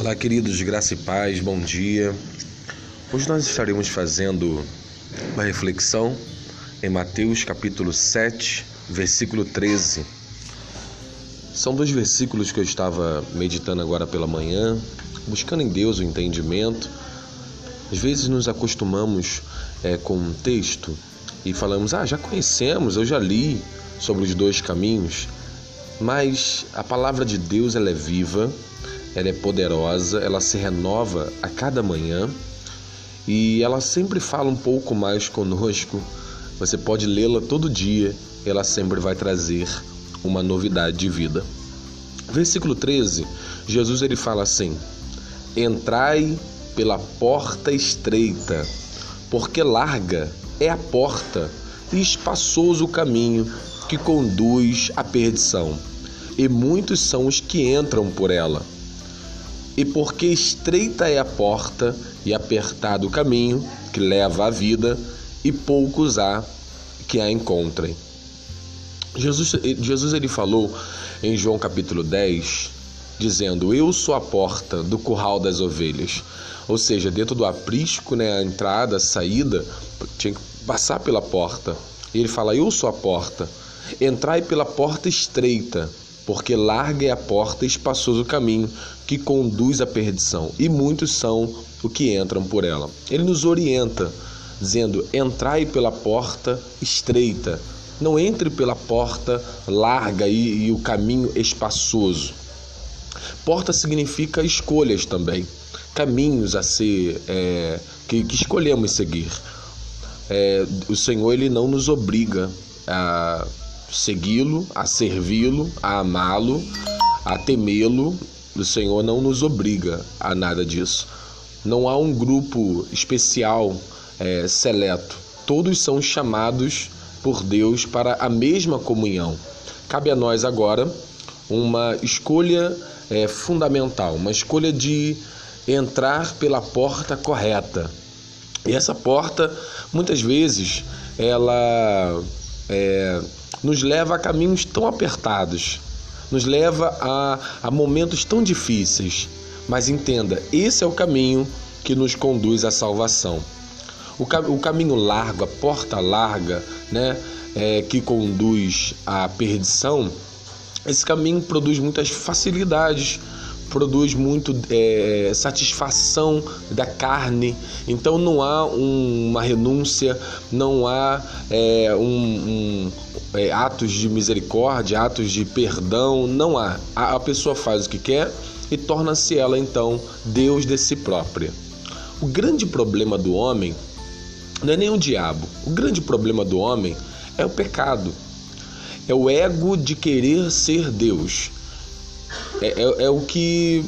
Olá, queridos graça e paz, bom dia. Hoje nós estaremos fazendo uma reflexão em Mateus capítulo 7, versículo 13. São dois versículos que eu estava meditando agora pela manhã, buscando em Deus o entendimento. Às vezes nos acostumamos é, com um texto e falamos: Ah, já conhecemos, eu já li sobre os dois caminhos. Mas a palavra de Deus ela é viva ela é poderosa, ela se renova a cada manhã e ela sempre fala um pouco mais conosco. Você pode lê-la todo dia, ela sempre vai trazer uma novidade de vida. Versículo 13, Jesus ele fala assim: Entrai pela porta estreita, porque larga é a porta e espaçoso o caminho que conduz à perdição, e muitos são os que entram por ela. E porque estreita é a porta e apertado o caminho que leva à vida, e poucos há que a encontrem. Jesus, Jesus ele falou em João capítulo 10, dizendo: Eu sou a porta do curral das ovelhas. Ou seja, dentro do aprisco, né, a entrada, a saída, tinha que passar pela porta. E ele fala: Eu sou a porta. Entrai pela porta estreita, porque larga é a porta e espaçoso o caminho que conduz à perdição, e muitos são os que entram por ela. Ele nos orienta, dizendo: entrai pela porta estreita, não entre pela porta larga e, e o caminho espaçoso. Porta significa escolhas também, caminhos a ser é, que, que, escolhemos seguir. É, o Senhor ele não nos obriga a segui-lo, a servi-lo, a amá-lo, a temê-lo. O Senhor não nos obriga a nada disso. Não há um grupo especial, é, seleto. Todos são chamados por Deus para a mesma comunhão. Cabe a nós agora uma escolha é, fundamental, uma escolha de entrar pela porta correta. E essa porta, muitas vezes, ela é, nos leva a caminhos tão apertados, nos leva a, a momentos tão difíceis. Mas entenda, esse é o caminho que nos conduz à salvação. O, o caminho largo, a porta larga, né, é, que conduz à perdição, esse caminho produz muitas facilidades, produz muito é, satisfação da carne. Então não há um, uma renúncia, não há é, um, um, é, atos de misericórdia, atos de perdão, não há. A, a pessoa faz o que quer e torna-se ela então Deus de si própria. O grande problema do homem não é nem o diabo. O grande problema do homem é o pecado. É o ego de querer ser Deus é, é, é o que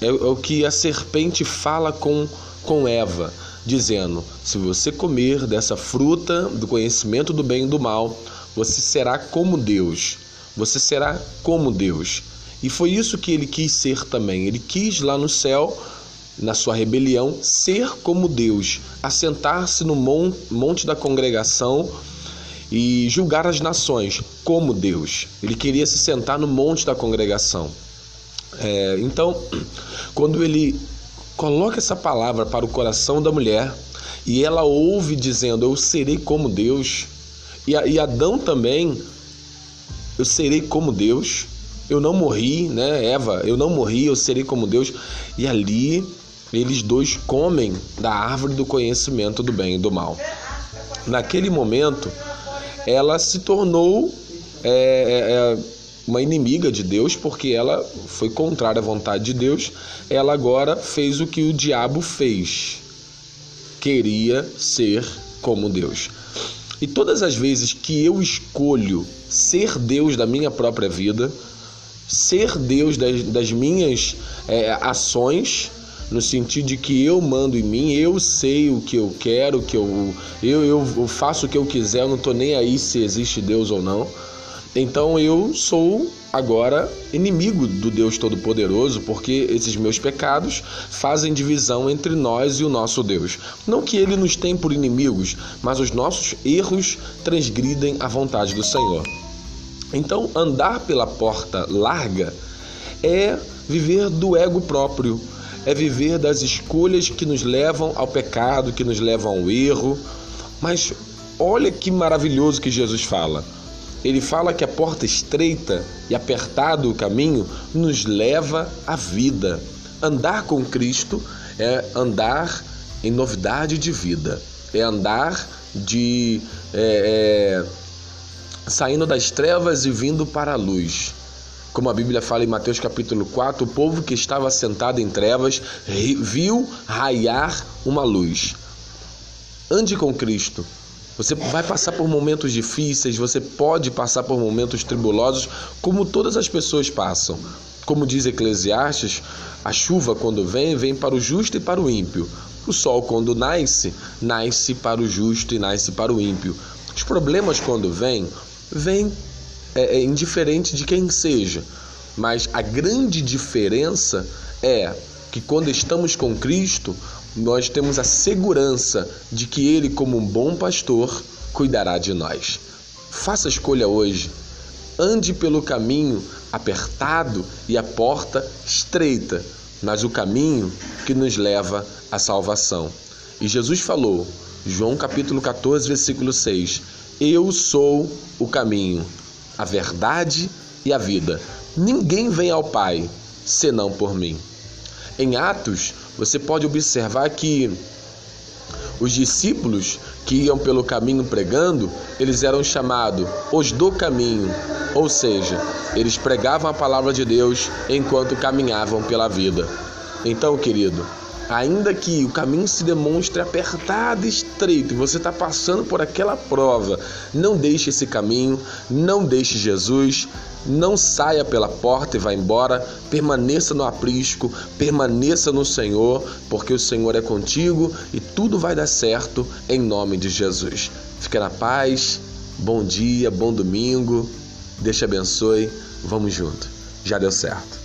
é, é, o que a serpente fala com, com Eva, dizendo: se você comer dessa fruta do conhecimento do bem e do mal, você será como Deus. Você será como Deus. E foi isso que ele quis ser também. Ele quis lá no céu, na sua rebelião, ser como Deus, assentar-se no monte da congregação e julgar as nações como Deus. Ele queria se sentar no monte da congregação. É, então, quando ele coloca essa palavra para o coração da mulher e ela ouve dizendo: Eu serei como Deus, e, e Adão também, eu serei como Deus, eu não morri, né, Eva, eu não morri, eu serei como Deus, e ali eles dois comem da árvore do conhecimento do bem e do mal. Naquele momento, ela se tornou. É, é, é uma inimiga de Deus, porque ela foi contrária à vontade de Deus, ela agora fez o que o diabo fez. Queria ser como Deus. E todas as vezes que eu escolho ser Deus da minha própria vida, ser Deus das, das minhas é, ações, no sentido de que eu mando em mim, eu sei o que eu quero, que eu, eu, eu faço o que eu quiser, eu não estou nem aí se existe Deus ou não. Então eu sou agora inimigo do Deus Todo-Poderoso, porque esses meus pecados fazem divisão entre nós e o nosso Deus. Não que ele nos tem por inimigos, mas os nossos erros transgridem a vontade do Senhor. Então, andar pela porta larga é viver do ego próprio, é viver das escolhas que nos levam ao pecado, que nos levam ao erro. Mas olha que maravilhoso que Jesus fala. Ele fala que a porta estreita e apertado o caminho nos leva à vida. Andar com Cristo é andar em novidade de vida, é andar de é, é, saindo das trevas e vindo para a luz. Como a Bíblia fala em Mateus capítulo 4, o povo que estava sentado em trevas viu raiar uma luz. Ande com Cristo. Você vai passar por momentos difíceis, você pode passar por momentos tribulosos, como todas as pessoas passam. Como diz Eclesiastes, a chuva quando vem, vem para o justo e para o ímpio. O sol quando nasce, nasce para o justo e nasce para o ímpio. Os problemas quando vêm, vêm é, é indiferente de quem seja, mas a grande diferença é que quando estamos com Cristo, nós temos a segurança de que Ele, como um bom pastor, cuidará de nós. Faça escolha hoje. Ande pelo caminho apertado e a porta estreita, mas o caminho que nos leva à salvação. E Jesus falou, João capítulo 14, versículo 6: Eu sou o caminho, a verdade e a vida. Ninguém vem ao Pai senão por mim. Em Atos, você pode observar que os discípulos que iam pelo caminho pregando, eles eram chamados os do caminho, ou seja, eles pregavam a palavra de Deus enquanto caminhavam pela vida. Então, querido, ainda que o caminho se demonstre apertado e estreito, e você está passando por aquela prova, não deixe esse caminho, não deixe Jesus, não saia pela porta e vá embora, permaneça no aprisco, permaneça no Senhor, porque o Senhor é contigo e tudo vai dar certo em nome de Jesus. Fica na paz, bom dia, bom domingo, Deus te abençoe, vamos junto, já deu certo.